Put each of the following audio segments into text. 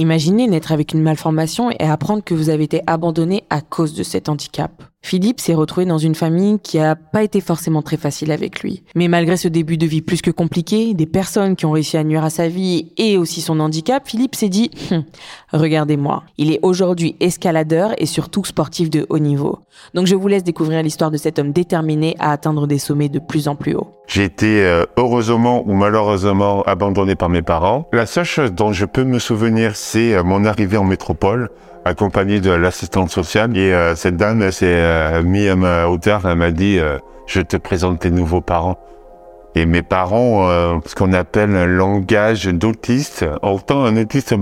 Imaginez naître avec une malformation et apprendre que vous avez été abandonné à cause de cet handicap. Philippe s'est retrouvé dans une famille qui a pas été forcément très facile avec lui. Mais malgré ce début de vie plus que compliqué, des personnes qui ont réussi à nuire à sa vie et aussi son handicap, Philippe s'est dit hum, Regardez-moi, il est aujourd'hui escaladeur et surtout sportif de haut niveau. Donc je vous laisse découvrir l'histoire de cet homme déterminé à atteindre des sommets de plus en plus haut. J'ai été euh, heureusement ou malheureusement abandonné par mes parents. La seule chose dont je peux me souvenir, c'est euh, mon arrivée en métropole accompagné de l'assistante sociale. Et euh, cette dame s'est mise à ma hauteur, elle m'a dit Je te présente tes nouveaux parents ». Et mes parents, euh, ce qu'on appelle un langage d'autiste, autant un autiste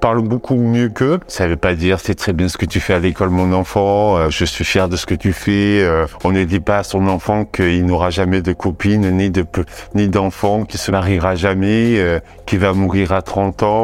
parle beaucoup mieux qu'eux. Ça veut pas dire c'est très bien ce que tu fais à l'école, mon enfant. Euh, je suis fier de ce que tu fais. Euh, on ne dit pas à son enfant qu'il n'aura jamais de copine ni de ni d'enfant, qu'il se mariera jamais, euh, qu'il va mourir à 30 ans.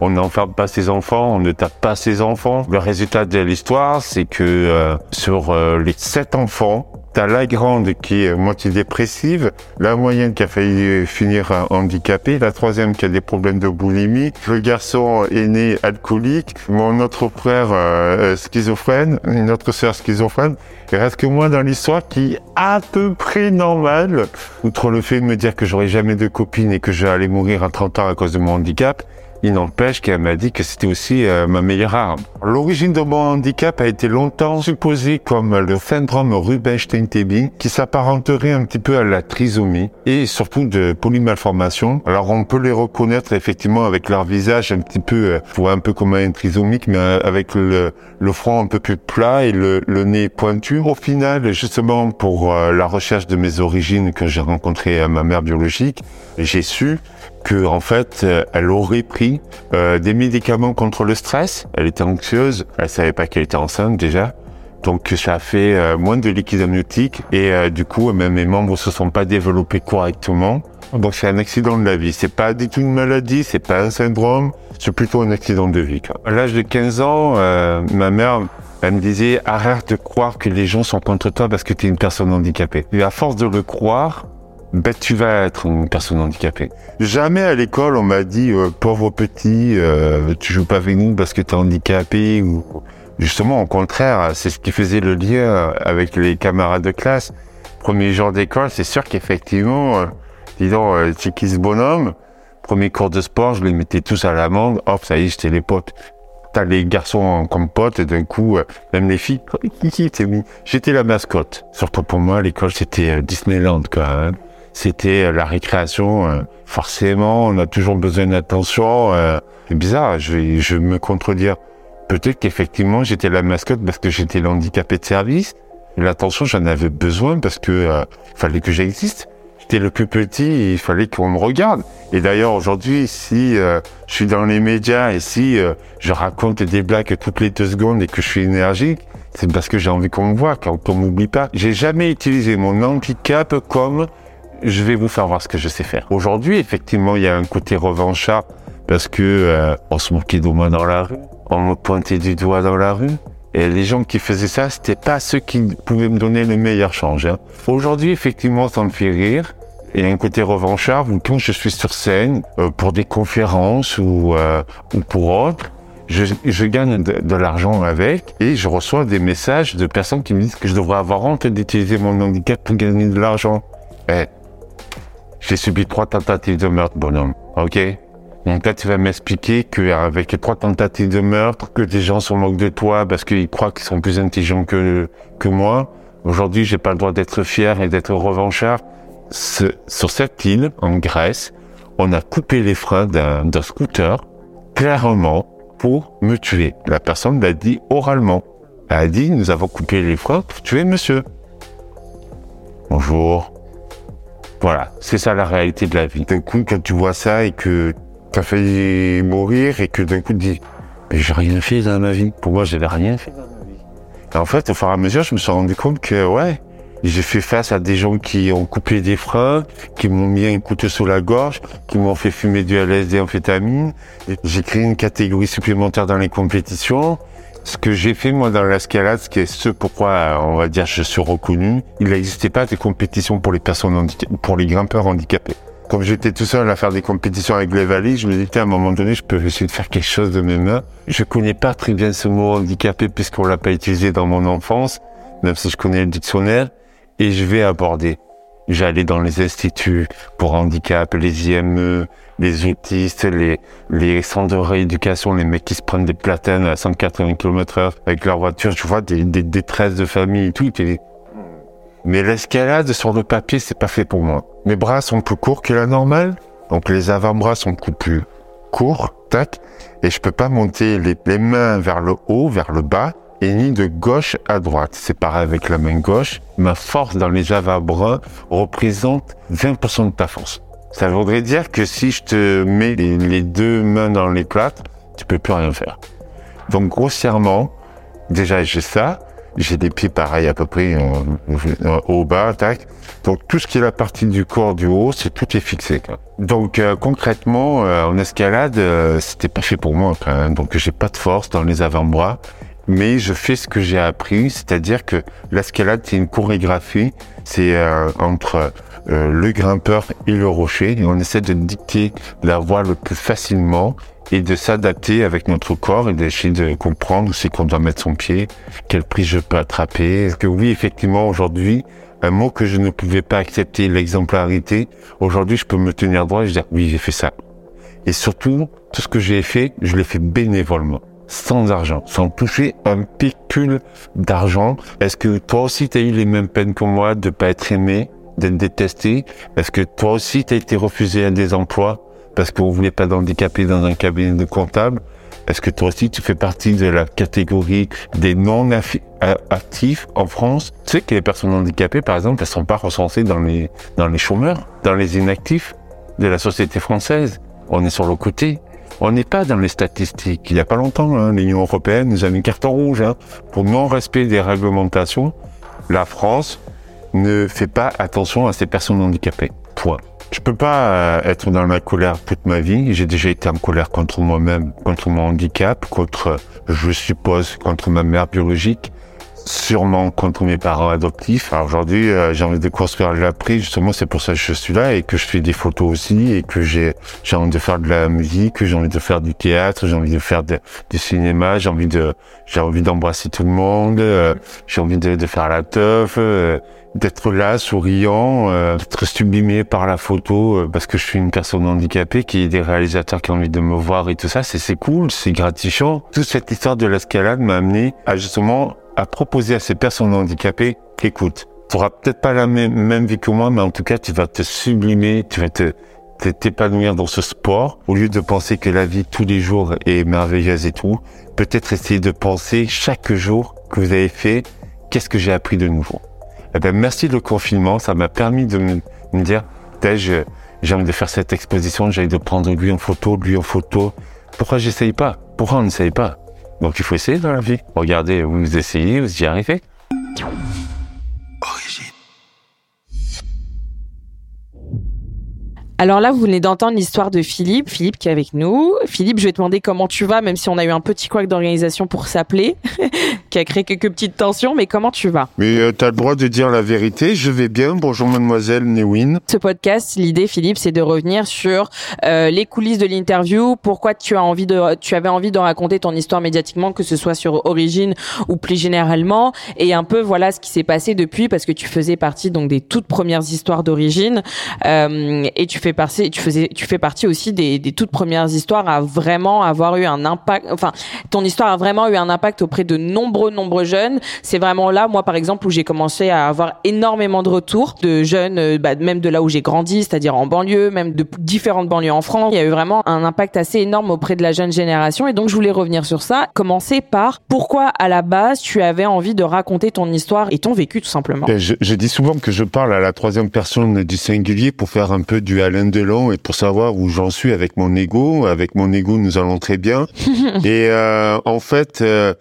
on n'enferme pas ses enfants, on ne tape pas ses enfants. Le résultat de l'histoire, c'est que sur les sept enfants, T'as la grande qui est moitié dépressive, la moyenne qui a failli finir handicapée, la troisième qui a des problèmes de boulimie, le garçon aîné alcoolique, mon autre frère euh, schizophrène, une autre sœur schizophrène. Il reste que moi dans l'histoire qui est à peu près normal, outre le fait de me dire que j'aurais jamais de copine et que j'allais mourir à 30 ans à cause de mon handicap. Il n'empêche qu'elle m'a dit que c'était aussi euh, ma meilleure arme. L'origine de mon handicap a été longtemps supposée comme le syndrome Rubinstein-Tebing, qui s'apparenterait un petit peu à la trisomie et surtout de polymalformation. Alors on peut les reconnaître effectivement avec leur visage un petit peu, euh, un peu comme un trisomique, mais euh, avec le, front un peu plus plat et le, nez pointu. Au final, justement pour la recherche de mes origines que j'ai rencontré ma mère biologique, j'ai su que en fait, euh, elle aurait pris euh, des médicaments contre le stress. Elle était anxieuse, elle savait pas qu'elle était enceinte déjà. Donc ça a fait euh, moins de liquide amniotique et du coup même mes membres se sont pas développés correctement. Donc c'est un accident de la vie. C'est pas du tout une maladie, c'est pas un syndrome, c'est plutôt un accident de vie. À l'âge de 15 ans, ma mère elle me disait arrête de croire que les gens sont contre toi parce que tu es une personne handicapée. Et à force de le croire, ben, tu vas être une personne handicapée. Jamais à l'école on m'a dit euh, pauvre petit, euh, tu joues pas avec nous parce que tu es handicapé ou justement au contraire, c'est ce qui faisait le lien avec les camarades de classe. Premier jour d'école, c'est sûr qu'effectivement, euh, disons, euh, c'est qui ce bonhomme Premier cours de sport, je les mettais tous à l'amende. Hop, ça y est, j'étais les potes. T'as les garçons comme potes et d'un coup, même les filles, j'étais la mascotte. Surtout pour moi, l'école, c'était Disneyland, quoi. Hein c'était euh, la récréation. Euh, forcément, on a toujours besoin d'attention. Euh, c'est bizarre, je vais, me contredire. Peut-être qu'effectivement, j'étais la mascotte parce que j'étais l'handicapé de service. L'attention, j'en avais besoin parce que fallait que j'existe. J'étais le plus petit, il fallait qu'on me regarde. Et d'ailleurs, aujourd'hui, si je suis dans les médias et si je raconte des blagues toutes les deux secondes et que je suis énergique, c'est parce que j'ai envie qu'on me voit, qu'on m'oublie pas. J'ai jamais utilisé mon handicap comme je vais vous faire voir ce que je sais faire. Aujourd'hui, effectivement, il y a un côté revanchard parce que euh, on se moquait de moi dans la rue, on me pointait du doigt dans la rue. Et les gens qui faisaient ça, c'était pas ceux qui pouvaient me donner le meilleur change. Hein. Aujourd'hui, effectivement, ça me fait rire. Il y a un côté revanchard où quand je suis sur scène euh, pour des conférences ou, euh, ou pour autres, je, je gagne de, l'argent avec et je reçois des messages de personnes qui me disent que je devrais avoir honte d'utiliser mon handicap pour gagner de l'argent. Eh, j'ai subi trois tentatives de meurtre, bonhomme. Ok? Donc là, tu vas m'expliquer qu'avec trois tentatives de meurtre, que des gens se moquent de toi parce qu'ils croient qu'ils sont plus intelligents que, que moi. Aujourd'hui, j'ai pas le droit d'être fier et d'être revanchard. sur cette île, en Grèce, on a coupé les freins d'un scooter, clairement, pour me tuer. La personne l'a dit oralement. Elle a dit, nous avons coupé les freins pour tuer monsieur. Bonjour. Voilà, c'est ça la réalité de la vie. D'un coup, quand tu vois ça et que tu as failli mourir et que d'un coup tu dis, mais j'ai rien fait dans ma vie. Pour moi, j'avais rien fait dans ma vie. En fait, au fur et à mesure, je me suis rendu compte que, ouais, j'ai fait face à des gens qui ont coupé des freins, qui m'ont mis un couteau sous la gorge, qui m'ont fait fumer du LSD amphétamine. J'ai créé une catégorie supplémentaire dans les compétitions. Ce que j'ai fait moi dans l'escalade, ce qui est ce pourquoi on va dire je suis reconnu, il n'existait pas de compétition pour les personnes pour les grimpeurs handicapés. Comme j'étais tout seul à faire des compétitions avec les valises, je me disais, à un moment donné, je peux essayer de faire quelque chose de mes mains. Je connais pas très bien ce mot handicapé puisqu'on l'a pas utilisé dans mon enfance, même si je connais le dictionnaire, et je vais aborder. J'allais dans les instituts pour handicap, les IME, les autistes, les, les centres de rééducation, les mecs qui se prennent des platanes à 180 km heure avec leur voiture, je vois des, des détresses de famille et tout. Mais l'escalade sur le papier, c'est pas fait pour moi. Mes bras sont plus courts que la normale, donc les avant-bras sont beaucoup plus courts, tac, et je peux pas monter les, les mains vers le haut, vers le bas, et ni de gauche à droite. C'est pareil avec la main gauche. Ma force dans les avant-bras représente 20% de ta force. Ça voudrait dire que si je te mets les, deux mains dans les plates, tu peux plus rien faire. Donc grossièrement, déjà j'ai ça, j'ai des pieds pareils à peu près euh, au bas, tac. Donc tout ce qui est la partie du corps du haut, c'est tout est fixé. Quoi. Donc euh, concrètement, euh, en escalade, c'était pas fait pour moi quand même. Donc j'ai pas de force dans les avant-bras mais je fais ce que j'ai appris, c'est-à-dire que l'escalade, c'est une chorégraphie, c'est euh, entre euh, le grimpeur et le rocher, et on essaie de dicter la voie le plus facilement et de s'adapter avec notre corps et d'essayer de comprendre où c'est qu'on doit mettre son pied, quelle prise je peux attraper. Parce que oui, effectivement, aujourd'hui, un mot que je ne pouvais pas accepter, l'exemplarité, aujourd'hui, je peux me tenir droit et je dire, oui, j'ai fait ça. Et surtout, tout ce que j'ai fait, je l'ai fait bénévolement sans argent, sans toucher un pécule d'argent. Est-ce que toi aussi tu as eu les mêmes peines que moi de pas être aimé, d'être détesté Est-ce que toi aussi tu as été refusé à des emplois parce qu'on voulait pas d'handicapés dans un cabinet de comptable? Est-ce que toi aussi tu fais partie de la catégorie des non actifs en France? Tu sais que les personnes handicapées, par exemple, elles sont pas recensées dans les dans les chômeurs, dans les inactifs de la société française. On est sur le côté. On n'est pas dans les statistiques. Il n'y a pas longtemps, hein, l'Union européenne nous a mis carton rouge hein, pour non-respect des réglementations. La France ne fait pas attention à ces personnes handicapées. Point. Je peux pas euh, être dans ma colère toute ma vie. J'ai déjà été en colère contre moi-même, contre mon handicap, contre, je suppose, contre ma mère biologique sûrement contre mes parents adoptifs. Aujourd'hui, euh, j'ai envie de construire l'après. Justement, c'est pour ça que je suis là et que je fais des photos aussi et que j'ai j'ai envie de faire de la musique, que j'ai envie de faire du théâtre, j'ai envie de faire du cinéma, j'ai envie de j'ai envie d'embrasser tout le monde, euh, j'ai envie de, de, faire la teuf, euh, d'être là, souriant, d'être sublimé par la photo parce que je suis une personne handicapée, qui est des réalisateurs qui ont envie de me voir et tout ça. C'est c'est cool, c'est gratifiant. Toute cette histoire de l'escalade m'a amené à justement à proposer à ces personnes handicapées, écoute, tu auras peut-être pas la même, même, vie que moi, mais en tout cas, tu vas te sublimer, tu vas te t'épanouir dans ce sport, au lieu de penser que la vie tous les jours est merveilleuse et tout, peut-être essayer de penser chaque jour que vous avez fait, qu'est-ce que j'ai appris de nouveau. Eh ben, merci le confinement, ça m'a permis de me, me dire, j'ai envie de faire cette exposition, j'ai envie de prendre lui en photo, lui en photo. Pourquoi j'essaye pas? Pourquoi on n'essaye pas? Donc il faut essayer dans la vie. Regardez, vous essayez, vous y arrivez. Alors là, vous venez d'entendre l'histoire de Philippe, Philippe qui est avec nous. Philippe, je vais te demander comment tu vas, même si on a eu un petit couac d'organisation pour s'appeler, qui a créé quelques petites tensions, mais comment tu vas? Mais euh, tu as le droit de dire la vérité, je vais bien, bonjour mademoiselle Newin. Ce podcast, l'idée Philippe, c'est de revenir sur euh, les coulisses de l'interview, pourquoi tu as envie de tu avais envie de raconter ton histoire médiatiquement que ce soit sur Origine ou plus généralement et un peu voilà ce qui s'est passé depuis parce que tu faisais partie donc des toutes premières histoires d'Origine. Euh, et tu tu fais partie aussi des, toutes premières histoires à vraiment avoir eu un impact. Enfin, ton histoire a vraiment eu un impact auprès de nombreux, nombreux jeunes. C'est vraiment là, moi par exemple, où j'ai commencé à avoir énormément de retours de jeunes, euh, bah, même de là où j'ai grandi, c'est-à-dire en banlieue, même de différentes banlieues en France. Il y a eu vraiment un impact assez énorme auprès de la jeune génération. Et donc, je voulais revenir sur ça. Commencer par pourquoi à la base tu avais envie de raconter ton histoire et ton vécu tout simplement. Ben, je, je dis souvent que je parle à la troisième personne du singulier pour faire un peu du Alain Delon et pour savoir où j'en suis avec mon ego. Avec mon ego, nous allons très bien. et euh, en fait, euh,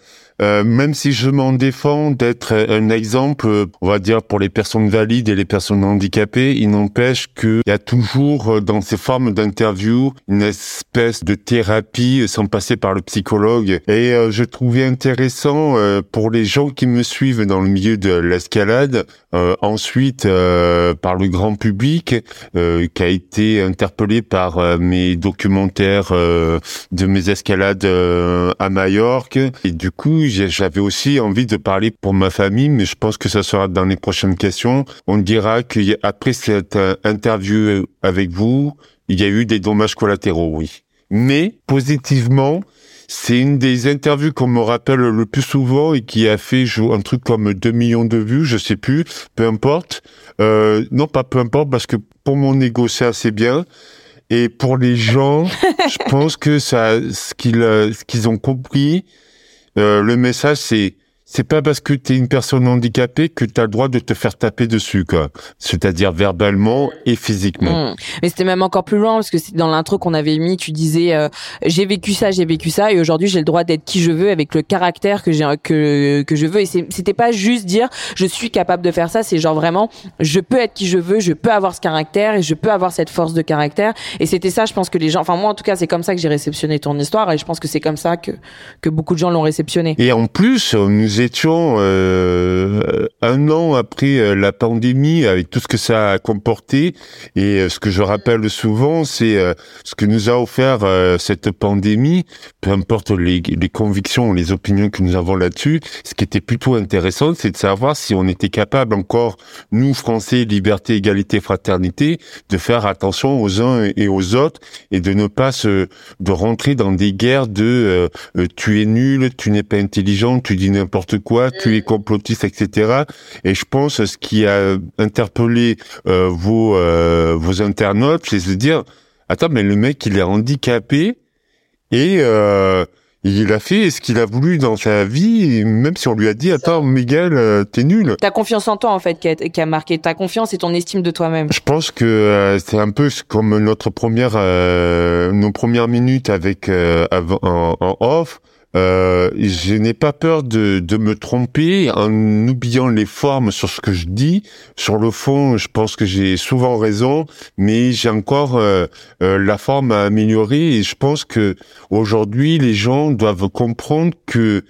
euh, même si je m'en défends d'être un exemple, on va dire pour les personnes valides et les personnes handicapées, il n'empêche qu'il y a toujours dans ces formes d'interview une espèce de thérapie sans passer par le psychologue. Et je trouvais intéressant pour les gens qui me suivent dans le milieu de l'escalade, ensuite par le grand public qui a été interpellé par mes documentaires de mes escalades à Majorque. Et du coup, j'avais aussi envie de parler pour ma famille, mais je pense que ça sera dans les prochaines questions. On dira qu'après cette interview avec vous, il y a eu des dommages collatéraux, oui. Mais positivement, c'est une des interviews qu'on me rappelle le plus souvent et qui a fait un truc comme 2 millions de vues, je sais plus, peu importe. Euh, non, pas peu importe, parce que pour mon ego, c'est assez bien. Et pour les gens, je pense que ça, ce qu'ils, euh, ce qu'ils ont compris, euh, le message, c'est c'est pas parce que tu es une personne handicapée que tu as le droit de te faire taper dessus, quoi. C'est-à-dire verbalement et physiquement. Mmh. Mais c'était même encore plus loin parce que dans l'intro qu'on avait mis, tu disais euh, j'ai vécu ça, j'ai vécu ça et aujourd'hui j'ai le droit d'être qui je veux avec le caractère que j'ai que que je veux et c'était pas juste dire je suis capable de faire ça, c'est genre vraiment je peux être qui je veux, je peux avoir ce caractère et je peux avoir cette force de caractère et c'était ça je pense que les gens enfin moi en tout cas c'est comme ça que j'ai réceptionné ton histoire et je pense que c'est comme ça que que beaucoup de gens l'ont réceptionné. Et en plus nous étions euh, un an après euh, la pandémie, avec tout ce que ça a comporté. Et euh, ce que je rappelle souvent, c'est ce que nous a offert cette pandémie, peu importe les, les, convictions, les opinions que nous avons là-dessus. Ce qui était plutôt intéressant, c'est de savoir si on était capable encore, nous Français, liberté, égalité, fraternité, de faire attention aux uns et aux autres et de ne pas se de rentrer dans des guerres de tu es nul, tu n'es pas intelligent, tu dis n'importe quoi, tu es complotiste, etc. Et je pense ce qui a interpellé euh, vos euh, vos internautes, c'est de dire attends mais le mec il est handicapé et euh, il a fait ce qu'il a voulu dans sa vie, même si on lui a dit attends Miguel t'es nul. Ta confiance en toi en fait qui a, qui a, marqué ta confiance et ton estime de toi-même. Je pense que c'est un peu comme notre première nos premières minutes avec en, en off euh, je n'ai pas peur de, de, me tromper en oubliant les formes sur ce que je dis. Sur le fond, je pense que j'ai souvent raison, mais j'ai encore euh, euh, la forme à améliorer et je pense que aujourd'hui, les gens doivent comprendre que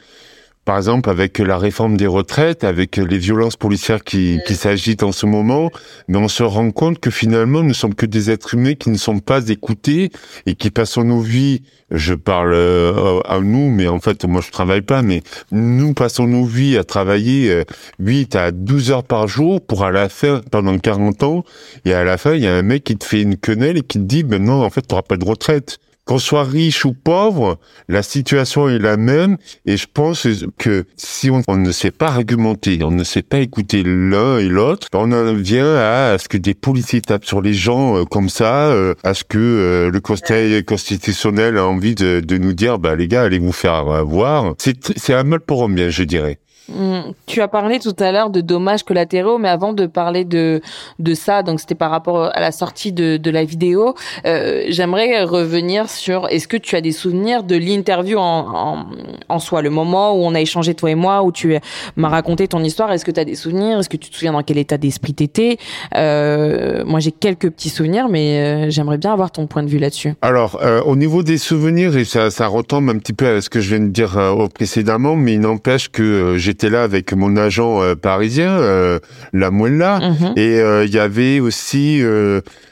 par exemple avec la réforme des retraites, avec les violences policières qui, qui s'agitent en ce moment, mais on se rend compte que finalement nous sommes que des êtres humains qui ne sont pas écoutés et qui passons nos vies, je parle euh, à nous, mais en fait moi je travaille pas, mais nous passons nos vies à travailler 8 euh, à 12 heures par jour pour à la fin, pendant 40 ans, et à la fin il y a un mec qui te fait une quenelle et qui te dit, ben non en fait tu n'auras pas de retraite. Qu'on soit riche ou pauvre, la situation est la même et je pense que si on, ne sait pas argumenter, on ne sait pas écouter l'un et l'autre, on en vient à, ce que des policiers tapent sur les gens euh, comme ça, euh, à ce que euh, le Conseil constitutionnel a envie de, nous dire, bah les gars, allez vous faire voir. C'est un mal pour un bien, je dirais. Mm. Tu as parlé tout à l'heure de dommages collatéraux, mais avant de parler de de ça, donc c'était par rapport à la sortie de, de la vidéo, euh, j'aimerais revenir sur est-ce que tu as des souvenirs de l'interview en, en, soi, le moment où on a échangé toi et moi, où tu m'as raconté ton histoire? Est-ce que tu as des souvenirs? Est-ce que tu te souviens dans quel état d'esprit t'étais? Euh, Moi, j'ai quelques petits souvenirs, mais euh, j'aimerais bien avoir ton point de vue là-dessus. Alors, euh, au niveau des souvenirs, et ça, ça retombe un petit peu à ce que je viens de dire précédemment, mais il n'empêche que j'ai j'étais là avec mon agent euh, parisien, euh, la Muella, mhm. et euh, il y avait aussi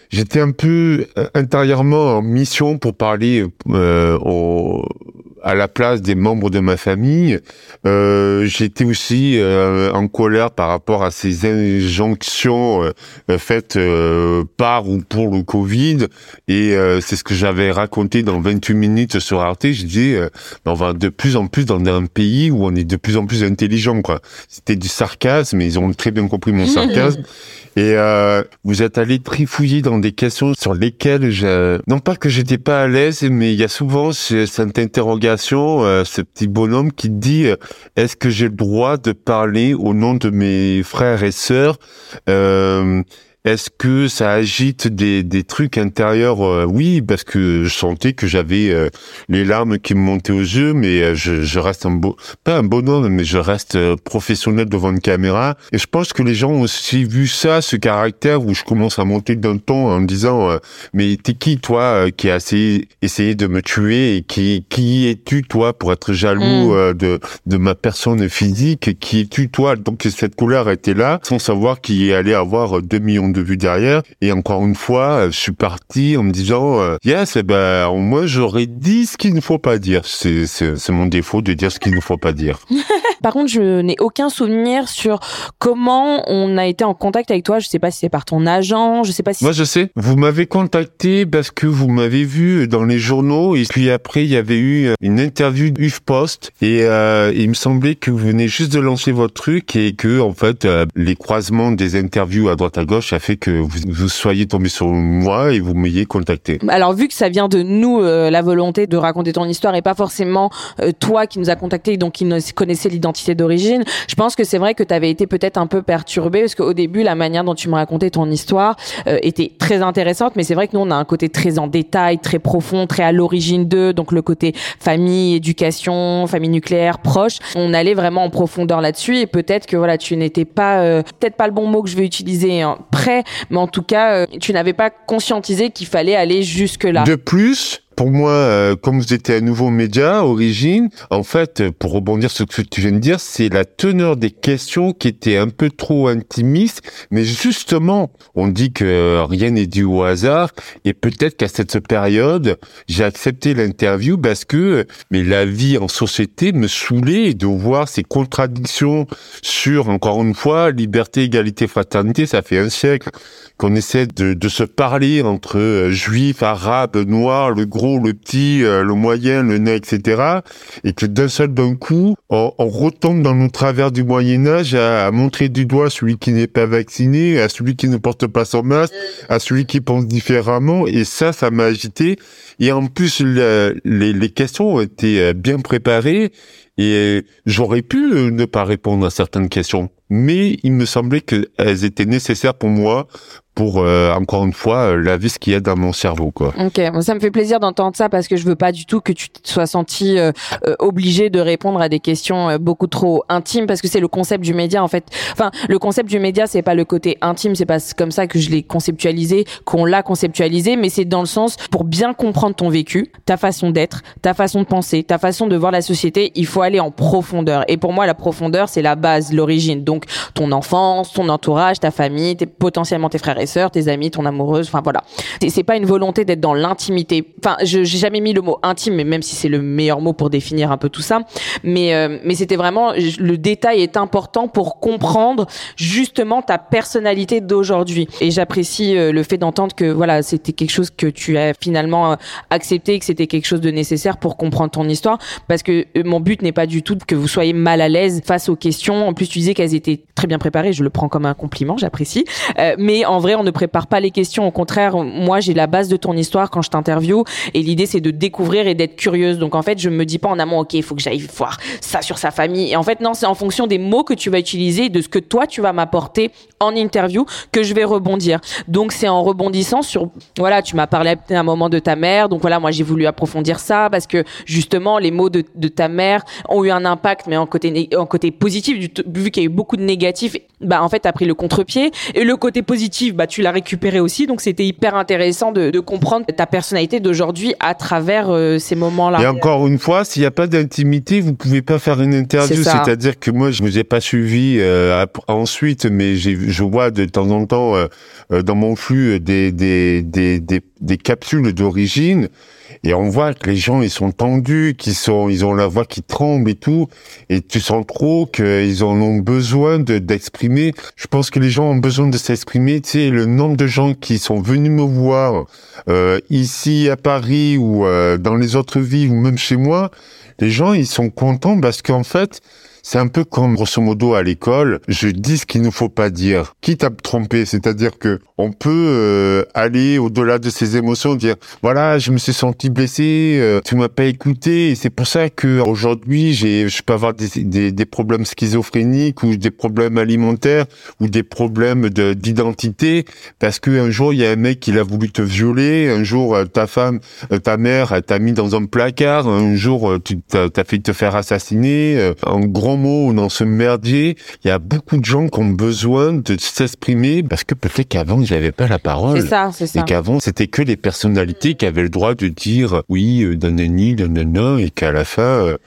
j'étais un peu intérieurement en mission pour parler au, à la place des membres de ma famille. Euh, J'étais aussi euh, en colère par rapport à ces injonctions euh, faites euh, par ou pour le Covid. Et c'est ce que j'avais raconté dans 28 minutes sur Arte. Je dis, on va de plus en plus dans un pays où on est de plus en plus intelligent. quoi. C'était du sarcasme, mais ils ont très bien compris mon sarcasme. Et euh, vous êtes allé trifouiller dans des questions sur lesquelles je... Non pas que j'étais pas à l'aise, mais il y a souvent cette interrogation, euh, ce petit bonhomme qui dit euh, est-ce que j'ai le droit de parler au nom de mes frères et sœurs euh, Est-ce que ça agite des, des trucs intérieurs euh, Oui, parce que je sentais que j'avais euh, les larmes qui me montaient aux yeux, mais euh, je, je, reste un beau, pas un bonhomme, mais je reste professionnel devant une caméra. Et je pense que les gens ont aussi vu ça, ce caractère où je commence à monter d'un ton en me disant mais t'es qui toi qui a essayé, essayé de me tuer et qui qui es-tu toi pour être jaloux mm. de de ma personne physique? Qui es-tu toi? Donc cette couleur était là, sans savoir qu'il allait avoir 2 millions de vues derrière. Et encore une fois, je suis parti en me disant, euh, yes, eh ben, moi j'aurais dit ce qu'il ne faut pas dire. C'est, c'est, mon défaut de dire ce qu'il ne faut pas dire. Par contre, je n'ai aucun souvenir sur comment on a été en contact avec toi. Je sais pas si c'est par ton agent, je sais pas si... Moi je sais. Vous m'avez contacté parce que vous m'avez vu dans les journaux et puis après il y avait eu une interview d'UFPost et euh, il me semblait que vous venez juste de lancer votre truc et que en fait euh, les croisements des interviews à droite à gauche a fait que vous, soyez tombé sur moi et vous m'ayez contacté. Alors vu que ça vient de nous, euh, la volonté de raconter ton histoire et pas forcément euh, toi qui nous a contacté donc qui connaissait l'identité d'origine, je pense que c'est vrai que tu avais été peut-être un peu perturbé parce qu'au début la manière dont tu me racontais ton histoire euh, était très intéressante, mais c'est vrai que nous on a un côté très en détail, très profond, très à l'origine d'eux, donc le côté famille, éducation, famille nucléaire, proche. On allait vraiment en profondeur là-dessus et peut-être que voilà tu n'étais pas, peut-être pas le bon mot que je vais utiliser, hein, mais en tout cas, euh, tu n'avais pas conscientisé qu'il fallait aller jusque-là. De plus, pour moi, euh, comme vous étiez un nouveau média, origine, en fait, pour rebondir sur ce que tu viens de dire, c'est la teneur des questions qui était un peu trop intimiste. Mais justement, on dit que rien n'est dû au hasard. Et peut-être qu'à cette période, j'ai accepté l'interview parce que, mais la vie en société me saoulait de voir ces contradictions sur, encore une fois, liberté, égalité, fraternité. Ça fait un siècle qu'on essaie de, de, se parler entre euh, juifs, arabes, noirs, le gros le petit, euh, le moyen, le nez, etc. Et que d'un seul d'un coup, on, retombe dans nos travers du Moyen Âge à, montrer du doigt celui qui n'est pas vacciné, à celui qui ne porte pas son masque, à celui qui pense différemment. Et ça, ça m'a agité. Et en plus, les, les questions ont été euh, bien préparées. Et euh, j'aurais pu ne pas répondre à certaines questions, mais il me semblait qu'elles étaient nécessaires pour moi pour euh, encore une fois euh, laver ce qu'il y a dans mon cerveau quoi. Ok, ça me fait plaisir d'entendre ça parce que je veux pas du tout que tu te sois senti euh, obligé de répondre à des questions beaucoup trop intimes parce que c'est le concept du média en fait. Enfin, le concept du média c'est pas le côté intime, c'est pas comme ça que je l'ai conceptualisé, qu'on l'a conceptualisé, mais c'est dans le sens pour bien comprendre ton vécu, ta façon d'être, ta façon de penser, ta façon de voir la société, il faut aller en profondeur. Et pour moi la profondeur c'est la base, l'origine. Donc ton enfance, ton entourage, ta famille, tes, potentiellement tes frères et sœurs, tes amis, ton amoureuse, enfin voilà. C'est pas une volonté d'être dans l'intimité. Enfin, je j'ai jamais mis le mot intime, mais même si c'est le meilleur mot pour définir un peu tout ça, mais euh, mais c'était vraiment le détail est important pour comprendre justement ta personnalité d'aujourd'hui. Et j'apprécie euh, le fait d'entendre que voilà, c'était quelque chose que tu as finalement euh, accepté, que c'était quelque chose de nécessaire pour comprendre ton histoire, parce que mon but n'est pas du tout que vous soyez mal à l'aise face aux questions. En plus, tu disais qu'elles étaient très bien préparées. Je le prends comme un compliment, j'apprécie. mais en vrai on ne prépare pas les questions. Au contraire, moi, j'ai la base de ton histoire quand je t'interview. Et l'idée, c'est de découvrir et d'être curieuse. Donc, en fait, je me dis pas en amont, OK, il faut que j'aille voir ça sur sa famille. Et en fait, non, c'est en fonction des mots que tu vas utiliser, de ce que toi, tu vas m'apporter en interview que je vais rebondir. Donc, c'est en rebondissant sur, voilà, tu m'as parlé à un moment de ta mère. Donc, voilà, moi, j'ai voulu approfondir ça parce que, justement, les mots de, ta mère ont eu un impact, mais en côté, en côté positif, vu qu'il y a eu beaucoup de négatifs, bah, en fait, t'as pris le contre-pied. Et le côté positif, bah, tu l'as récupéré aussi. Donc c'était hyper intéressant de, comprendre ta personnalité d'aujourd'hui à travers euh, ces moments-là. Et encore une fois, s'il n'y a pas d'intimité, vous pouvez pas faire une interview. C'est-à-dire que moi, je ne vous ai pas suivi euh, ensuite, mais je vois de temps en temps euh, dans mon flux des, des, des, des, des capsules d'origine et on voit que les gens ils sont tendus, qu'ils sont, ils ont la voix qui tremble et tout, et tu sens trop qu'ils en ont besoin de d'exprimer. Je pense que les gens ont besoin de s'exprimer. Tu sais, le nombre de gens qui sont venus me voir euh, ici à Paris ou euh, dans les autres villes ou même chez moi, les gens ils sont contents parce qu'en fait c'est un peu comme grosso modo à l'école, je dis ce qu'il ne faut pas dire, quitte à me tromper, c'est-à-dire que on peut euh, aller au-delà de ses émotions, dire voilà, je me suis senti blessé, euh, tu m'as pas écouté, et c'est pour ça que aujourd'hui j'ai, je peux avoir des, des, des, problèmes schizophréniques ou des problèmes alimentaires ou des problèmes d'identité parce que un jour il y a un mec qui a voulu te violer, un jour euh, ta femme, ta mère t'a mis dans un placard, un jour tu t'as fait te faire assassiner, en gros mots dans ce merdier, il y a beaucoup de gens qui ont besoin de s'exprimer parce que peut-être qu'avant j'avais pas la parole. C'est ça, c'est ça. Et qu'avant c'était que les personnalités qui avaient le droit de dire oui, euh, nanani, nanana, et qu'à la fin, euh,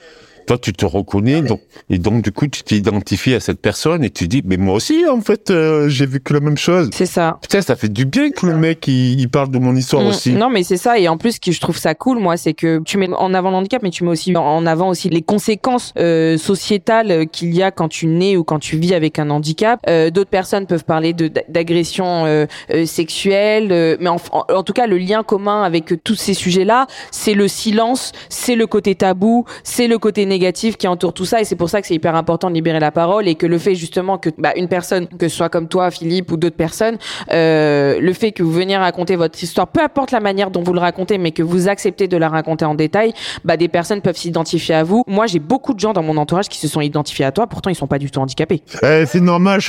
toi tu te reconnais donc et donc du coup tu t'identifies à cette personne et tu dis mais moi aussi en fait euh, j'ai vécu la même chose. C'est ça. Putain ça fait du bien que le mec il, parle de mon histoire mm. aussi. Non mais c'est ça et en plus ce que je trouve ça cool moi c'est que tu mets en avant l'handicap mais tu mets aussi en avant aussi les conséquences euh, sociétales qu'il y a quand tu nais ou quand tu vis avec un handicap. Euh, d'autres personnes peuvent parler de d'agression euh, euh, sexuelle mais en, en, tout cas le lien commun avec tous ces sujets là c'est le silence c'est le côté tabou c'est le côté négatif négatif qui entoure tout ça et c'est pour ça que c'est hyper important de libérer la parole et que le fait justement que bah, une personne que ce soit comme toi Philippe ou d'autres personnes euh, le fait que vous veniez raconter votre histoire peu importe la manière dont vous le racontez mais que vous acceptez de la raconter en détail bah des personnes peuvent s'identifier à vous. Moi j'ai beaucoup de gens dans mon entourage qui se sont identifiés à toi pourtant ils sont pas du tout handicapés. Eh, c'est normal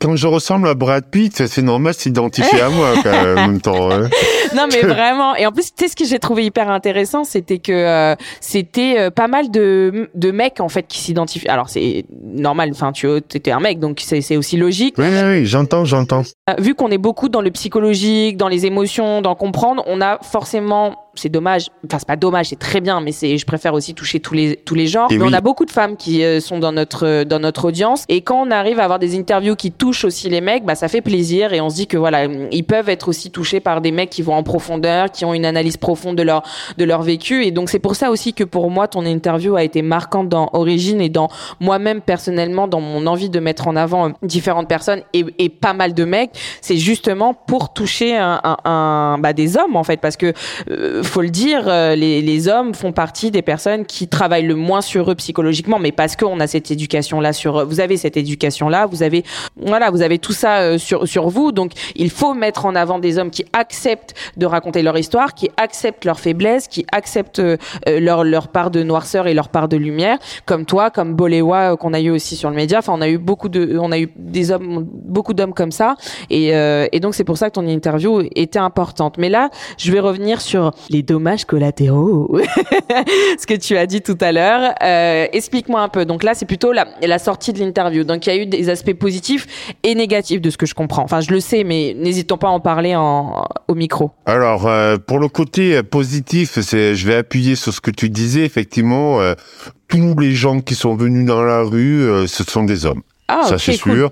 quand je ressemble à Brad Pitt c'est normal de s'identifier à moi quand même, en même temps hein. non mais vraiment. Et en plus tu sais ce que j'ai trouvé hyper intéressant c'était que euh, c'était euh, pas mal de de mecs en fait qui s'identifient. Alors c'est normal, enfin tu étais un mec donc c'est aussi logique. Oui oui, oui j'entends j'entends. Euh, vu qu'on est beaucoup dans le psychologique, dans les émotions, dans comprendre, on a forcément c'est dommage, enfin c'est pas dommage, c'est très bien, mais c'est, je préfère aussi toucher tous les tous les genres. mais on a beaucoup de femmes qui euh, sont dans notre dans notre audience, et quand on arrive à avoir des interviews qui touchent aussi les mecs, bah ça fait plaisir, et on se dit que voilà, ils peuvent être aussi touchés par des mecs qui vont en profondeur, qui ont une analyse profonde de leur de leur vécu, et donc c'est pour ça aussi que pour moi ton interview a été marquante dans Origine et dans moi-même personnellement dans mon envie de mettre en avant différentes personnes et, et pas mal de mecs, c'est justement pour toucher un, un, bah, des hommes en fait, parce que euh, faut le dire, euh, les, les, hommes font partie des personnes qui travaillent le moins sur eux psychologiquement, mais parce qu'on a cette éducation là sur, vous avez cette éducation là, vous avez, voilà, vous avez tout ça euh, sur sur vous, donc il faut mettre en avant des hommes qui acceptent de raconter leur histoire, qui acceptent leurs faiblesses, qui acceptent euh, leur leur part de noirceur et leur part de lumière, comme toi, comme Bolewa qu'on a eu aussi sur le média. Enfin, on a eu beaucoup de, on a eu des hommes, beaucoup d'hommes comme ça, et et donc c'est pour ça que ton interview était importante. Mais là, je vais revenir sur les dommages collatéraux, ce que tu as dit tout à l'heure. Euh, explique-moi un peu. Donc là, c'est plutôt la, la sortie de l'interview. Donc il y a eu des aspects positifs et négatifs de ce que je comprends. Enfin, je le sais, mais n'hésitons pas à en parler en, au micro. Alors, euh, pour le côté positif, c'est, je vais appuyer sur ce que tu disais. Effectivement, euh, tous les gens qui sont venus dans la rue, euh, ce sont des hommes. Ah, ça c'est sûr.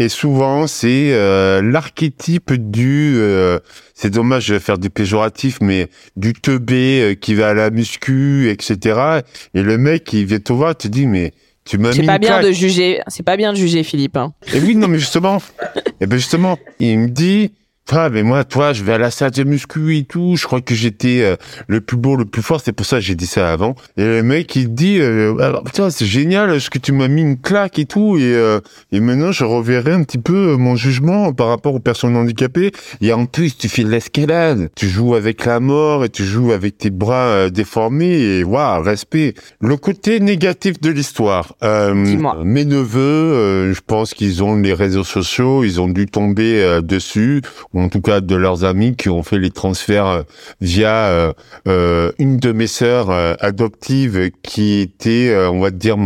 Et souvent, c'est euh, l'archétype du, euh, c'est dommage de faire du péjoratif, mais du teubé euh, qui va à la muscu, etc. Et le mec, qui vient te voir, te dit, mais tu m'as mis C'est pas bien de juger, c'est pas bien de juger, Philippe. Hein. Et oui, non, mais justement, et ben justement, il me dit, ah, mais moi, toi, je vais à la salle de muscu et tout. Je crois que j'étais euh, le plus beau, le plus fort. C'est pour ça que j'ai dit ça avant. Et le mec, il dit, euh, ah, c'est génial, ce que tu m'as mis une claque et tout. Et, euh, et maintenant, je reverrai un petit peu mon jugement par rapport aux personnes handicapées. Et en plus, tu fais de l'escalade. Tu joues avec la mort et tu joues avec tes bras euh, déformés. Et waouh, respect. Le côté négatif de l'histoire. mes neveux, je pense qu'ils ont les réseaux sociaux. Ils ont dû tomber dessus en tout cas de leurs amis qui ont fait les transferts euh, via euh, euh, une de mes sœurs adoptives qui était, on va dire,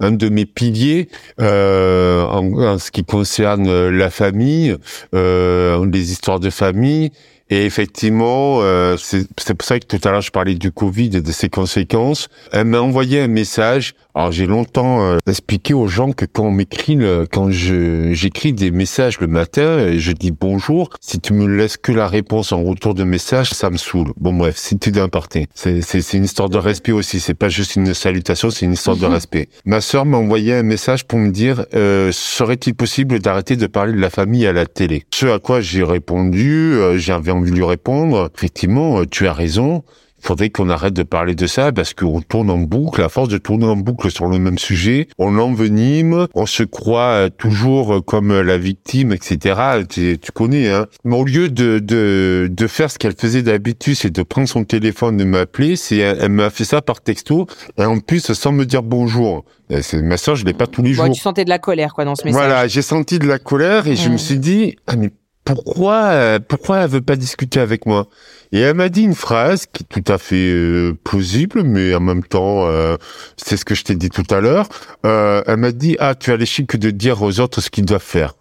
un de mes piliers en, en, ce qui concerne la famille, les histoires de famille. Et effectivement, euh, c'est pour ça que tout à l'heure je parlais du Covid et de ses conséquences. Elle m'a envoyé un message. Alors j'ai longtemps euh, expliqué aux gens que quand on m'écrit, quand je j'écris des messages le matin et je dis bonjour, si tu me laisses que la réponse en retour de message, ça me saoule. Bon bref, c'est tout d'un parti. C'est c'est une histoire de respect aussi. C'est pas juste une salutation, c'est une histoire de mhm. respect. Ma sœur m'a envoyé un message pour me dire euh, serait-il possible d'arrêter de parler de la famille à la télé? Ce à quoi j'ai répondu, euh, j'avais envie de lui répondre, effectivement, euh, tu as raison. Faudrait qu'on arrête de parler de ça parce qu'on tourne en boucle. À force de tourner en boucle sur le même sujet, on l'envenime, on se croit toujours comme la victime, etc. Tu, tu connais, hein. Mais au lieu de, de, de faire ce qu'elle faisait d'habitude, c'est de prendre son téléphone, de m'appeler, c'est, elle m'a fait ça par texto, et en plus, sans me dire bonjour. C'est, ma soeur, je l'ai pas tous les jours. tu sentais de la colère, quoi, dans ce message. Voilà, j'ai senti de la colère et je me suis dit, ah, mais pourquoi, euh, pourquoi elle veut pas discuter avec moi? Et elle m'a dit une phrase qui est tout à fait euh, plausible, mais en même temps, euh, c'est ce que je t'ai dit tout à l'heure. elle m'a dit ah tu as les chics de dire aux autres ce qu'ils doivent faire.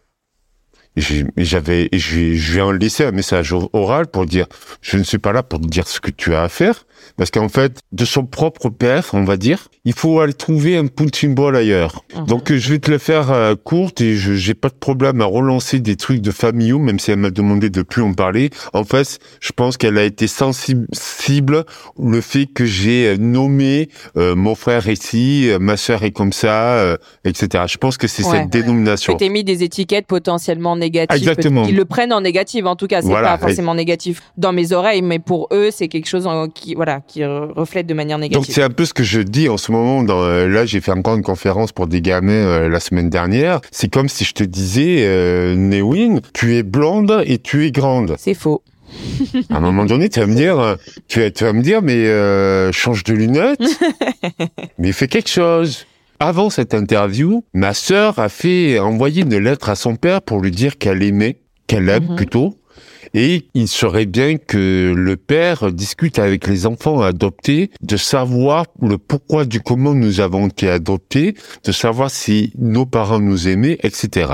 J'avais, je, vais en laisser un message oral pour dire je ne suis pas là pour te dire ce que tu as à faire, parce qu'en fait, de son propre père, on va dire, il faut aller trouver un punching ball ailleurs. Mhm. Donc, je vais te le faire euh, courte et je j'ai pas de problème à relancer des trucs de familiaux, même si elle m'a demandé de plus en parler. En fait, je pense qu'elle a été sensible le fait que j'ai nommé euh, mon frère ici, euh, ma sœur est comme ça, etc. Je pense que c'est cette dénomination. Tu mis des étiquettes potentiellement négatives. Exactement. Ils le prennent en négatif, en tout cas. C'est pas forcément négatif dans mes oreilles, mais pour eux, c'est quelque chose qui, voilà, qui reflète de manière négative. Donc c'est un peu ce que je dis en ce moment. Dans, euh, là, j'ai fait encore une conférence pour des gamins euh, la semaine dernière. C'est comme si je te disais, euh, Newin, tu es blonde et tu es grande. C'est faux. à un moment donné, tu vas me dire, tu vas, tu vas me dire, mais euh, change de lunettes, mais fais quelque chose. Avant cette interview, ma sœur a fait envoyer une lettre à son père pour lui dire qu'elle aimait, qu'elle aime mhm. plutôt, et il serait bien que le père discute avec les enfants adoptés de savoir le pourquoi du comment nous avons été adoptés, de savoir si nos parents nous aimaient, etc.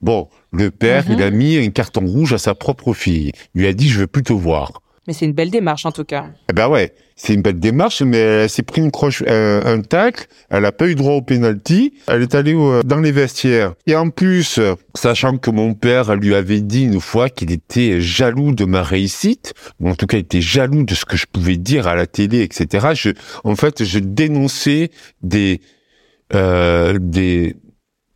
Bon, le père, il a mhm. mis un carton rouge à sa propre fille. Il lui a dit, je veux plus te voir. Mais c'est une belle démarche en tout cas. Eh ben ouais, c'est une belle démarche, mais elle s'est pris une croche, euh, un tacle, elle a pas eu droit au penalty, elle est allée dans les vestiaires. Et en plus, sachant que mon père lui avait dit une fois qu'il était jaloux de ma réussite, ou en tout cas il était jaloux de ce que je pouvais dire à la télé, etc. Je, en fait, je dénonçais des euh, des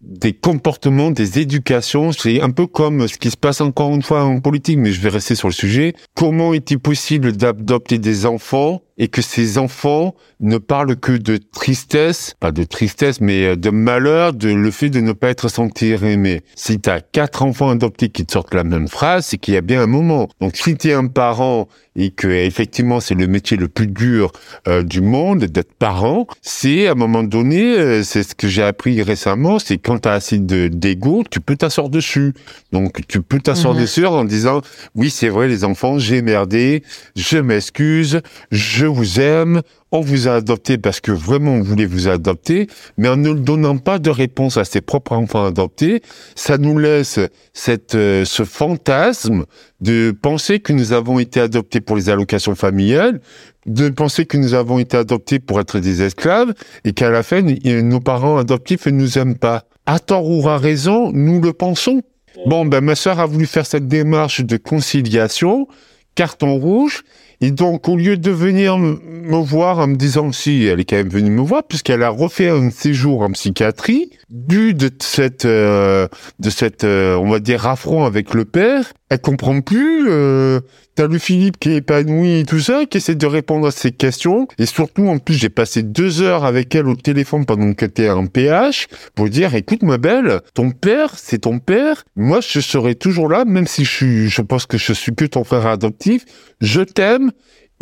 des comportements, des éducations. C'est un peu comme ce qui se passe encore une fois en politique, mais je vais rester sur le sujet. Comment est-il possible d'adopter des enfants et que ces enfants ne parlent que de tristesse, pas de tristesse, mais euh, de malheur, de le fait de ne pas être senti aimé. Si tu as quatre enfants adoptés qui te sortent la même phrase, c'est qu'il y a bien un moment. Donc si tu es un parent et que effectivement c'est le métier le plus dur euh, du monde d'être parent, c'est à un moment donné, euh, c'est ce que j'ai appris récemment, c'est quand tu as assez de d'ego, tu peux t'asseoir dessus. Donc tu peux t'asseoir mhm. dessus en disant oui c'est vrai les enfants, j'ai merdé, je m'excuse, je vous aime, on vous a adopté parce que vraiment on voulait vous adopter, mais en ne donnant pas de réponse à ses propres enfants adoptés, ça nous laisse cette, euh, ce fantasme de penser que nous avons été adoptés pour les allocations familiales, de penser que nous avons été adoptés pour être des esclaves et qu'à la fin, nos parents adoptifs ne nous aiment pas. À tort ou à raison, nous le pensons. Bon, ben, ma sœur a voulu faire cette démarche de conciliation, carton rouge, et donc, au lieu de venir me voir en me disant si elle est quand même venue me voir, puisqu'elle a refait un séjour en psychiatrie, dû de cette, euh, de cette, euh, on va dire, affront avec le père, elle comprend plus. Euh, T'as le Philippe qui est épanoui et tout ça, qui essaie de répondre à ses questions. Et surtout, en plus, j'ai passé deux heures avec elle au téléphone pendant qu'elle était en PH pour dire, écoute, ma belle, ton père, c'est ton père. Moi, je serai toujours là, même si je je pense que je suis que ton frère adoptif. Je t'aime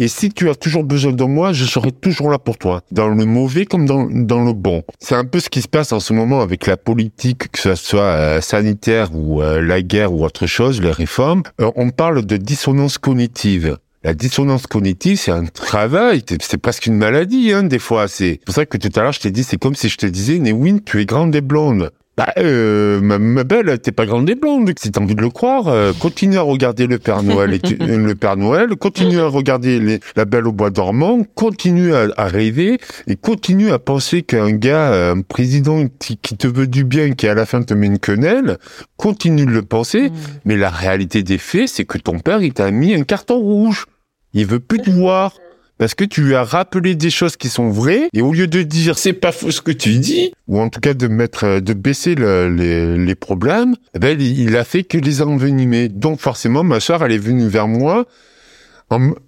et si tu as toujours besoin de moi, je serai toujours là pour toi, dans le mauvais comme dans, dans le bon. C'est un peu ce qui se passe en ce moment avec la politique, que ce soit euh, sanitaire ou euh, la guerre ou autre chose, les réformes. Euh, on parle de dissonance cognitive. La dissonance cognitive, c'est un travail, c'est presque une maladie, hein, des fois. C'est pour ça que tout à l'heure, je t'ai dit, c'est comme si je te disais, Newin, tu es grande et blonde. Bah, euh, ma, belle, t'es pas grande et blonde. Si t'as envie de le croire, euh, continue à regarder le Père Noël et le Père Noël, continue à regarder la Belle au bois dormant, continue à, rêver et continue à penser qu'un gars, un président qui, te veut du bien, qui à la fin te met une quenelle, continue de le penser. Mm. Mais la réalité des faits, c'est que ton père, il t'a mis un carton rouge. Il veut plus te voir parce que tu lui as rappelé des choses qui sont vraies et au lieu de dire c'est pas faux ce que tu dis ou en tout cas de mettre euh, de baisser les, les, problèmes, eh ben il, a fait que les envenimer. Donc forcément ma soeur elle est venue vers moi